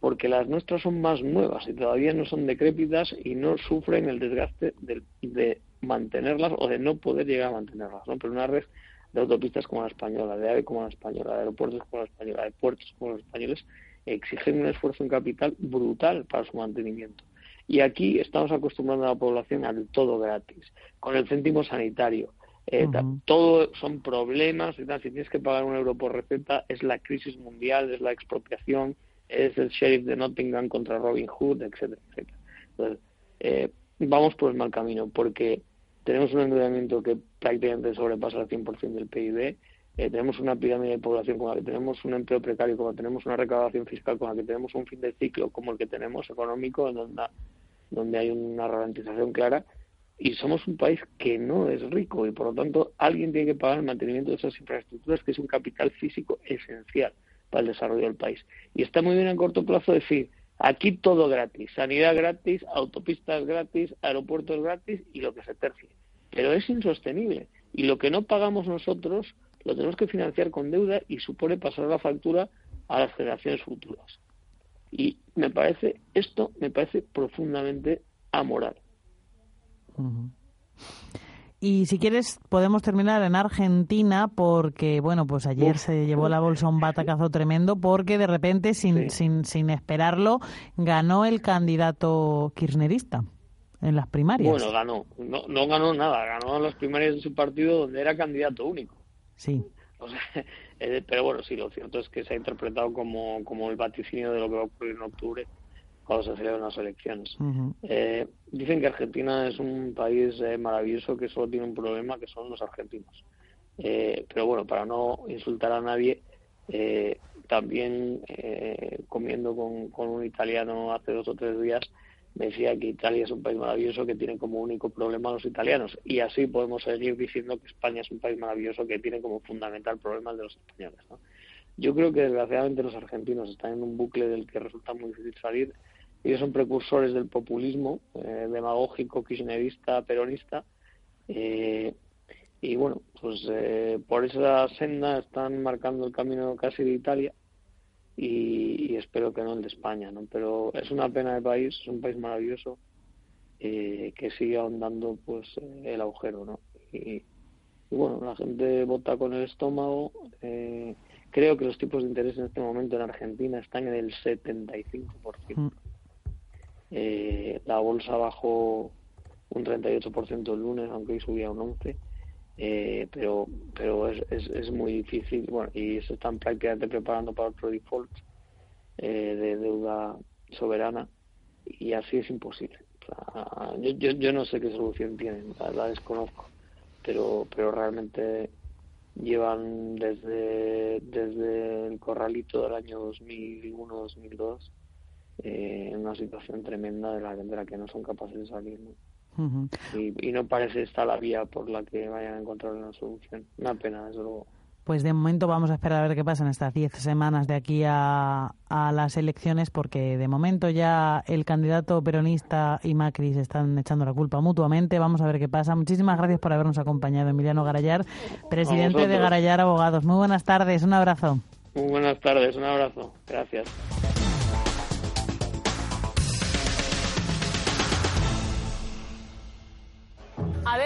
S24: Porque las nuestras son más nuevas y todavía no son decrépitas y no sufren el desgaste de, de mantenerlas o de no poder llegar a mantenerlas, ¿no? Pero una red de autopistas como la española, de AVE como la española, de aeropuertos como la española, de puertos como los españoles, exigen un esfuerzo en capital brutal para su mantenimiento. Y aquí estamos acostumbrando a la población al todo gratis, con el céntimo sanitario. Eh, todo son problemas, y tal. si tienes que pagar un euro por receta, es la crisis mundial, es la expropiación, es el sheriff de Nottingham contra Robin Hood, etcétera, etcétera. Entonces, eh, vamos por el mal camino, porque tenemos un endeudamiento que prácticamente sobrepasa el 100% del PIB, eh, tenemos una pirámide de población con la que tenemos un empleo precario, con la tenemos una recaudación fiscal, con la que tenemos un fin de ciclo como el que tenemos económico, en donde, donde hay una ralentización clara, y somos un país que no es rico y por lo tanto alguien tiene que pagar el mantenimiento de esas infraestructuras, que es un capital físico esencial para el desarrollo del país. Y está muy bien a corto plazo decir, Aquí todo gratis, sanidad gratis, autopistas gratis, aeropuertos gratis y lo que se tercie. Pero es insostenible y lo que no pagamos nosotros lo tenemos que financiar con deuda y supone pasar la factura a las generaciones futuras. Y me parece, esto me parece profundamente amoral.
S1: Y si quieres, podemos terminar en Argentina porque, bueno, pues ayer se llevó la bolsa un batacazo tremendo porque de repente, sin, sin, sin esperarlo, ganó el candidato kirchnerista en las primarias.
S24: Bueno, ganó. No, no ganó nada. Ganó en las primarias de su partido donde era candidato único.
S1: Sí.
S24: Eh, pero bueno, sí, lo cierto es que se ha interpretado como, como el vaticinio de lo que va a ocurrir en octubre cuando se celebran las elecciones. eh, dicen que Argentina es un país eh, maravilloso que solo tiene un problema, que son los argentinos. Eh, pero bueno, para no insultar a nadie, eh, también comiendo con, con, un italiano hace dos o tres días, decía que Italia es un país maravilloso que tiene como único problema a los italianos. Y así podemos seguir diciendo que España es un país maravilloso que tiene como fundamental problema el de los españoles. Yo creo que desgraciadamente los argentinos están en un bucle del que resulta muy difícil salir. Ellos son precursores del populismo eh, demagógico, kirchnerista, peronista. Eh, y bueno, pues eh, por esa senda están marcando el camino casi de Italia y, espero que no el de España, ¿no? Pero es una pena de país, es un país maravilloso eh, que sigue ahondando pues el agujero, ¿no? Y, bueno, la gente vota con el estómago. Eh, creo que los tipos de interés en este momento en Argentina están en el 75%. Mm. Eh, la bolsa bajó un 38% el lunes, aunque hoy subía un 11%. Eh, pero pero es, es, es, muy difícil bueno y se están prácticamente preparando para otro default eh, de deuda soberana y así es imposible yo, yo, no sé qué solución tienen la, desconozco pero pero realmente llevan desde desde el corralito del año 2001 2002 eh, en una situación tremenda de la, de la que no son capaces de salir ¿no? y, no parece esta la vía por la que vayan a encontrar una solución. Una pena, desde luego.
S1: Pues de momento vamos a esperar a ver qué pasa en estas diez semanas de aquí a, a, las elecciones, porque de momento ya el candidato peronista y Macri se están echando la culpa mutuamente. Vamos a ver qué pasa. Muchísimas gracias por habernos acompañado, Emiliano Garayar, presidente de Garayar Abogados. Muy buenas tardes, un abrazo.
S24: Muy buenas tardes, un abrazo. Gracias.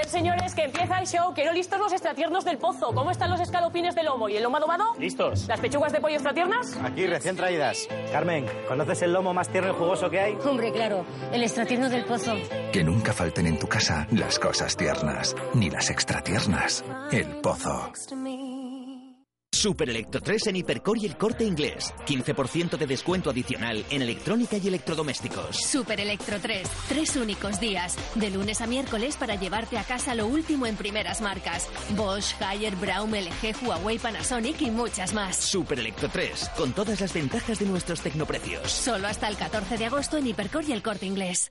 S25: Ver, señores, que empieza el show. Quiero listos los extratiernos del pozo. ¿Cómo están los escalopines de lomo y el lomo adobado?
S26: Listos.
S25: ¿Las pechugas de pollo extratiernas?
S26: Aquí, recién traídas. Carmen, ¿conoces el lomo más tierno y jugoso que hay?
S27: Hombre, claro. El extratierno del pozo.
S28: Que nunca falten en tu casa las cosas tiernas, ni las extratiernas. El pozo.
S29: Super Electro 3 en Hipercore y el corte inglés. 15% de descuento adicional en electrónica y electrodomésticos.
S30: Super Electro 3. Tres únicos días. De lunes a miércoles para llevarte a casa lo último en primeras marcas. Bosch, Haier, Braun, LG, Huawei, Panasonic y muchas más.
S29: Super Electro 3. Con todas las ventajas de nuestros tecnoprecios.
S30: Solo hasta el 14 de agosto en Hipercore y el corte inglés.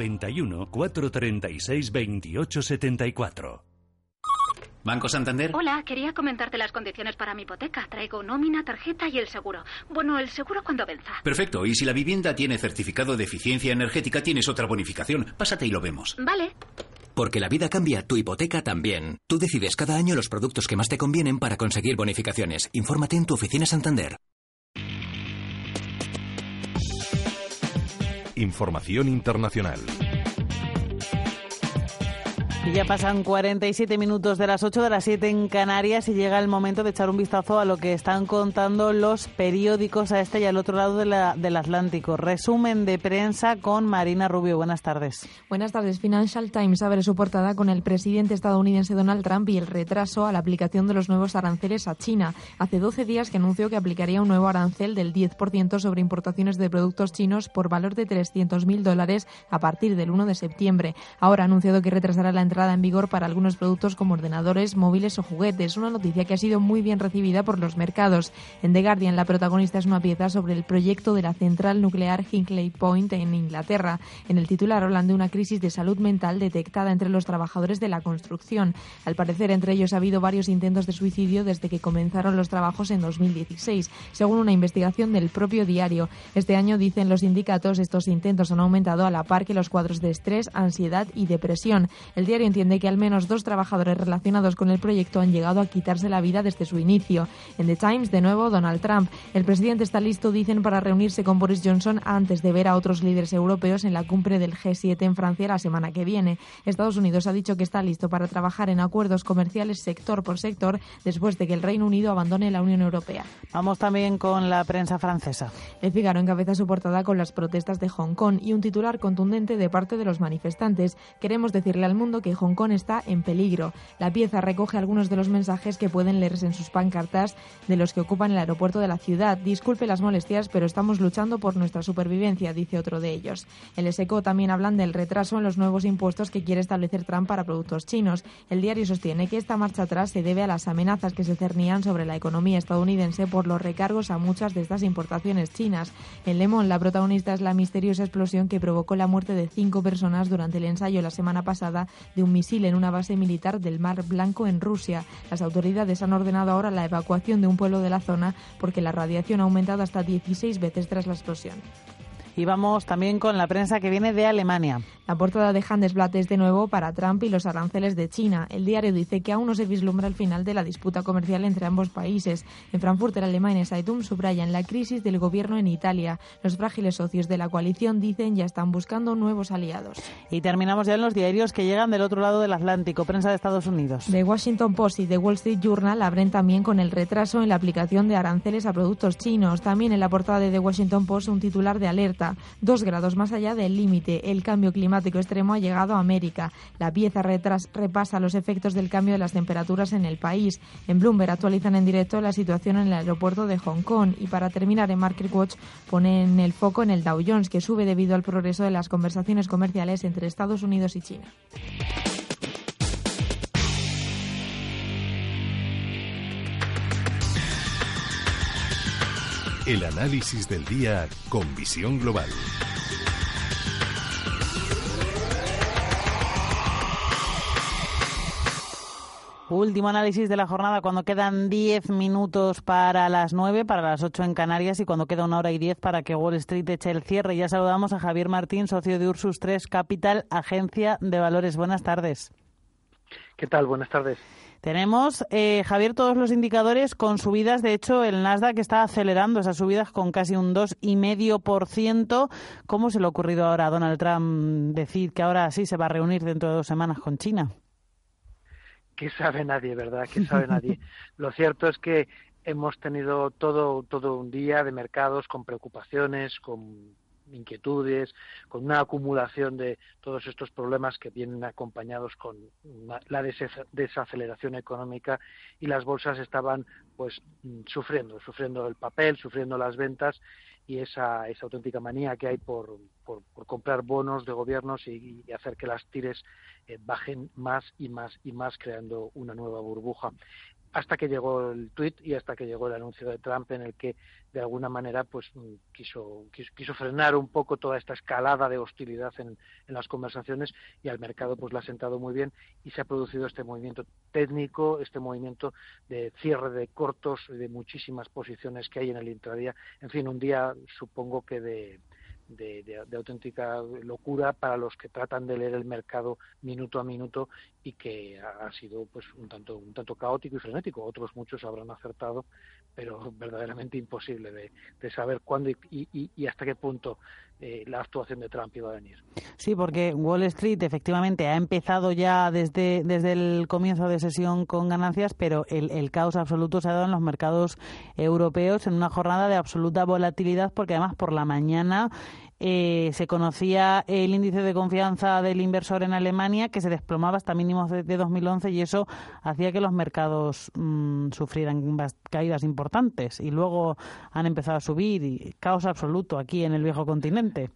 S15: 91 436 28 74.
S31: Banco Santander.
S30: Hola, quería comentarte las condiciones para mi hipoteca. Traigo nómina, tarjeta y el seguro. Bueno, el seguro cuando venza.
S31: Perfecto. Y si la vivienda tiene certificado de eficiencia energética, tienes otra bonificación. Pásate y lo vemos.
S30: Vale.
S31: Porque la vida cambia, tu hipoteca también. Tú decides cada año los productos que más te convienen para conseguir bonificaciones. Infórmate en tu oficina Santander.
S2: Información internacional.
S1: Ya pasan 47 minutos de las 8 de las 7 en Canarias y llega el momento de echar un vistazo a lo que están contando los periódicos a este y al otro lado de la, del Atlántico. Resumen de prensa con Marina Rubio. Buenas tardes.
S9: Buenas tardes. Financial Times abre su portada con el presidente estadounidense Donald Trump y el retraso a la aplicación de los nuevos aranceles a China. Hace 12 días que anunció que aplicaría un nuevo arancel del 10% sobre importaciones de productos chinos por valor de 300.000 dólares a partir del 1 de septiembre. Ahora ha anunciado que retrasará la entrada en vigor para algunos productos como ordenadores, móviles o juguetes. Una noticia que ha sido muy bien recibida por los mercados. En The Guardian, la protagonista es una pieza sobre el proyecto de la central nuclear Hinkley Point en Inglaterra. En el titular hablan de una crisis de salud mental detectada entre los trabajadores de la construcción. Al parecer, entre ellos ha habido varios intentos de suicidio desde que comenzaron los trabajos en 2016, según una investigación del propio diario. Este año, dicen los sindicatos, estos intentos han aumentado a la par que los cuadros de estrés, ansiedad y depresión. El diario diario entiende que al menos dos trabajadores relacionados con el proyecto han llegado a quitarse la vida desde su inicio. En The Times, de nuevo, Donald Trump. El presidente está listo, dicen, para reunirse con Boris Johnson antes de ver a otros líderes europeos en la cumbre del G7 en Francia la semana que viene. Estados Unidos ha dicho que está listo para trabajar en acuerdos comerciales sector por sector después de que el Reino Unido abandone la Unión Europea.
S1: Vamos también con la prensa francesa.
S9: El Figaro encabeza su portada con las protestas de Hong Kong y un titular contundente de parte de los manifestantes. Queremos decirle al mundo que Hong Kong está en peligro. La pieza recoge algunos de los mensajes que pueden leerse en sus pancartas de los que ocupan el aeropuerto de la ciudad. Disculpe las molestias, pero estamos luchando por nuestra supervivencia, dice otro de ellos. El SECO también hablan del retraso en los nuevos impuestos que quiere establecer Trump para productos chinos. El diario sostiene que esta marcha atrás se debe a las amenazas que se cernían sobre la economía estadounidense por los recargos a muchas de estas importaciones chinas. En Le Monde, la protagonista es la misteriosa explosión que provocó la muerte de cinco personas durante el ensayo la semana pasada de un misil en una base militar del Mar Blanco en Rusia. Las autoridades han ordenado ahora la evacuación de un pueblo de la zona porque la radiación ha aumentado hasta 16 veces tras la explosión.
S1: Y vamos también con la prensa que viene de Alemania.
S9: La portada de Handelsblatt es de nuevo para Trump y los aranceles de China. El diario dice que aún no se vislumbra el final de la disputa comercial entre ambos países. En Frankfurt, el Alemania Zeitung subrayan la crisis del gobierno en Italia. Los frágiles socios de la coalición dicen ya están buscando nuevos aliados.
S1: Y terminamos ya en los diarios que llegan del otro lado del Atlántico, prensa de Estados Unidos.
S9: The Washington Post y The Wall Street Journal abren también con el retraso en la aplicación de aranceles a productos chinos. También en la portada de The Washington Post un titular de alerta. Dos grados más allá del límite. El cambio climático extremo ha llegado a América. La pieza repasa los efectos del cambio de las temperaturas en el país. En Bloomberg actualizan en directo la situación en el aeropuerto de Hong Kong y para terminar en Market Watch ponen el foco en el Dow Jones que sube debido al progreso de las conversaciones comerciales entre Estados Unidos y China.
S2: El análisis del día con visión global.
S1: Último análisis de la jornada cuando quedan 10 minutos para las 9, para las 8 en Canarias y cuando queda una hora y 10 para que Wall Street eche el cierre. Ya saludamos a Javier Martín, socio de Ursus 3 Capital, agencia de valores. Buenas tardes.
S32: ¿Qué tal? Buenas tardes.
S1: Tenemos, eh, Javier, todos los indicadores con subidas. De hecho, el Nasdaq está acelerando esas subidas con casi un 2,5%. ¿Cómo se le ha ocurrido ahora a Donald Trump decir que ahora sí se va a reunir dentro de dos semanas con China?
S32: ¿Qué sabe nadie, verdad? ¿Qué sabe nadie? Lo cierto es que hemos tenido todo, todo un día de mercados con preocupaciones, con inquietudes, con una acumulación de todos estos problemas que vienen acompañados con la desaceleración económica y las bolsas estaban pues sufriendo, sufriendo el papel, sufriendo las ventas y esa, esa auténtica manía que hay por, por, comprar bonos de gobiernos y, hacer que las tires eh, bajen más y más y más, creando una nueva burbuja hasta que llegó el tuit y hasta que llegó el anuncio de Trump en el que de alguna manera pues quiso, quiso, frenar un poco toda esta escalada de hostilidad en, en, las conversaciones y al mercado pues la ha sentado muy bien y se ha producido este movimiento técnico, este movimiento de cierre de cortos de muchísimas posiciones que hay en el intradía. En fin, un día supongo que de, de, auténtica locura para los que tratan de leer el mercado minuto a minuto y que ha, sido pues un tanto un tanto caótico y frenético. Otros muchos habrán acertado pero verdaderamente imposible de, saber cuándo y, hasta qué punto eh, la actuación de Trump iba a venir.
S1: Sí, porque Wall Street efectivamente ha empezado ya desde, desde el comienzo de sesión con ganancias, pero el, el caos absoluto se ha dado en los mercados europeos en una jornada de absoluta volatilidad, porque además por la mañana eh, se conocía el índice de confianza del inversor en Alemania que se desplomaba hasta mínimos de, 2011 y eso hacía que los mercados mm, sufrieran caídas importantes y luego han empezado a subir y caos absoluto aquí en el viejo continente.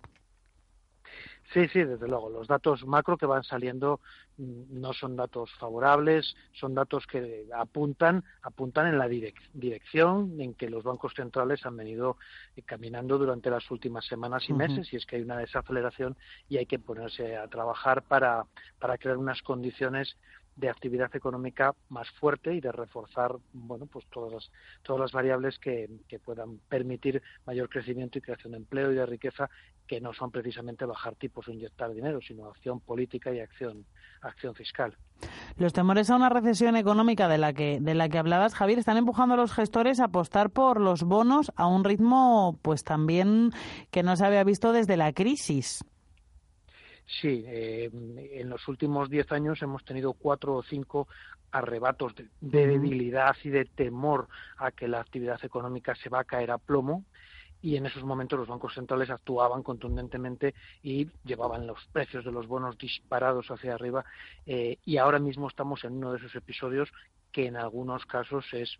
S32: Sí, sí, desde luego. Los datos macro que van saliendo mm, no son datos favorables, son datos que apuntan, apuntan en la dirección en que los bancos centrales han venido eh, caminando durante las últimas semanas y meses, y es que hay una desaceleración y hay que ponerse a trabajar para, para crear unas condiciones de actividad económica más fuerte y de reforzar bueno pues todas las todas las variables que, que puedan permitir mayor crecimiento y creación de empleo y de riqueza que no son precisamente bajar tipos o inyectar dinero sino acción política y acción acción fiscal.
S1: Los temores a una recesión económica de la que de la que hablabas Javier están empujando a los gestores a apostar por los bonos a un ritmo pues también que no se había visto desde la crisis
S32: Sí, eh, en los últimos diez años hemos tenido cuatro o cinco arrebatos de, debilidad y de temor a que la actividad económica se va a caer a plomo y en esos momentos los bancos centrales actuaban contundentemente y llevaban los precios de los bonos disparados hacia arriba eh, y ahora mismo estamos en uno de esos episodios que en algunos casos es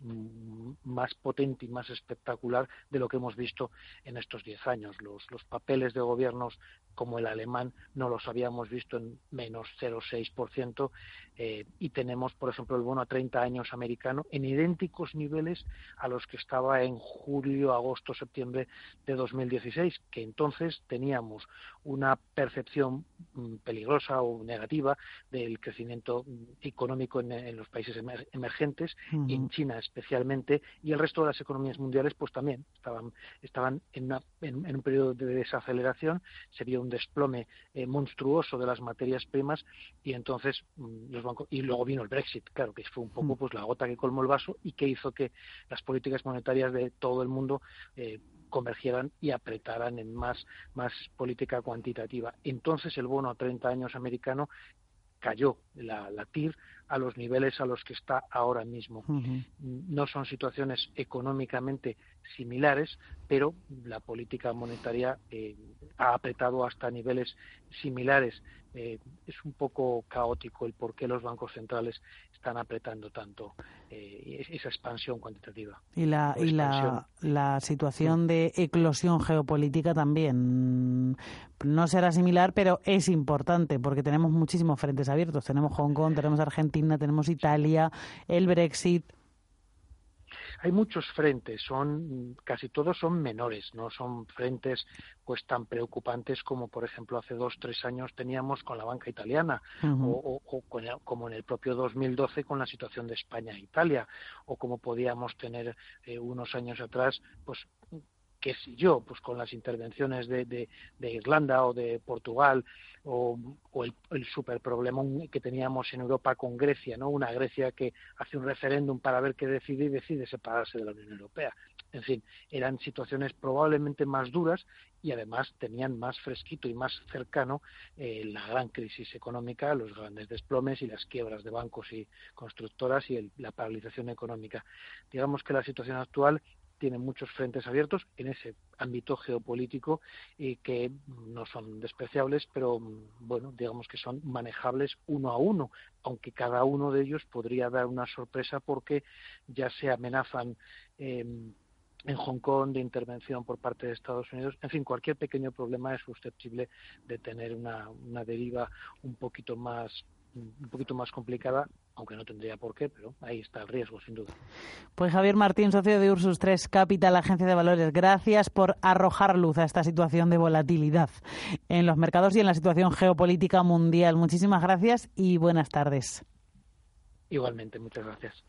S32: más potente y más espectacular de lo que hemos visto en estos diez años. Los, los papeles de gobiernos como el alemán no los habíamos visto en menos 0,6% eh, y tenemos, por ejemplo, el bono a 30 años americano en idénticos niveles a los que estaba en julio, agosto, septiembre de 2016, que entonces teníamos una percepción mm, peligrosa o negativa del crecimiento mm, económico en, los países emergentes, en China especialmente, y el resto de las economías mundiales pues también estaban, estaban en, en un periodo de desaceleración, se vio un desplome eh, monstruoso de las materias primas y entonces mm, los bancos y luego vino el Brexit, claro que fue un poco mm. pues la gota que colmó el vaso y que hizo que las políticas monetarias de todo el mundo eh, convergieran y apretaran en más, más política cuantitativa. Entonces el bono a 30 años americano cayó la, la TIR a los niveles a los que está ahora mismo. No son situaciones económicamente similares, pero la política monetaria eh, ha apretado hasta niveles similares. Eh, es un poco caótico el por qué los bancos centrales están apretando tanto eh, esa expansión cuantitativa.
S1: Y la, y la, la situación de eclosión geopolítica también no será similar, pero es importante porque tenemos muchísimos frentes abiertos. Tenemos Hong Kong, tenemos Argentina, tenemos Italia, el Brexit
S32: hay muchos frentes, son casi todos son menores, no son frentes pues tan preocupantes como por ejemplo hace dos tres años teníamos con la banca italiana o, como en el propio 2012 con la situación de España e Italia o como podíamos tener eh, unos años atrás pues qué sé yo, pues con las intervenciones de, Irlanda o de Portugal o, el, el super problema que teníamos en Europa con Grecia, ¿no? Una Grecia que hace un referéndum para ver qué decide y decide separarse de la Unión Europea. En fin, eran situaciones probablemente más duras y además tenían más fresquito y más cercano eh, la gran crisis económica, los grandes desplomes y las quiebras de bancos y constructoras y la paralización económica. Digamos que la situación actual tiene muchos frentes abiertos en ese ámbito geopolítico y que no son despreciables, pero bueno, digamos que son manejables uno a uno, aunque cada uno de ellos podría dar una sorpresa porque ya se amenazan em, en Hong Kong de intervención por parte de Estados Unidos. En fin, cualquier pequeño problema es susceptible de tener una, una deriva un poquito más un poquito más complicada, aunque no tendría por qué, pero ahí está el riesgo, sin duda.
S1: Pues Javier Martín, socio de Ursus 3 Capital, agencia de valores, gracias por arrojar luz a esta situación de volatilidad en los mercados y en la situación geopolítica mundial. Muchísimas gracias y buenas tardes.
S32: Igualmente, muchas gracias.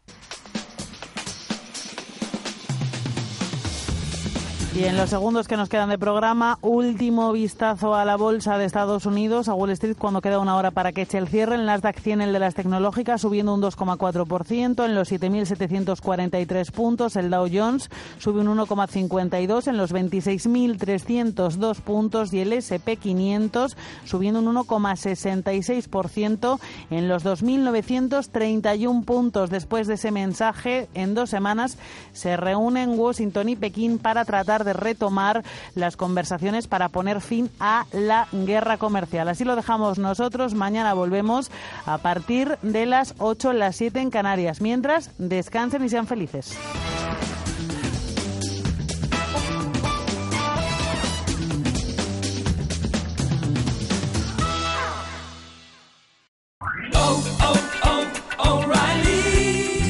S1: Y en los segundos que nos quedan de programa, último vistazo a la bolsa de Estados Unidos, a Wall Street, cuando queda una hora para que eche el cierre. El Nasdaq 100, el de las tecnológicas, subiendo un 2,4% en los 7.743 puntos. El Dow Jones sube un 1,52 en los 26.302 puntos. Y el S&P 500 subiendo un 1,66% en los 2.931 puntos. Después de ese mensaje, en dos semanas se reúnen Washington y Pekín para tratar de retomar las conversaciones para poner fin a la guerra comercial. Así lo dejamos nosotros. Mañana volvemos a partir de las 8, las 7 en Canarias. Mientras, descansen y sean felices.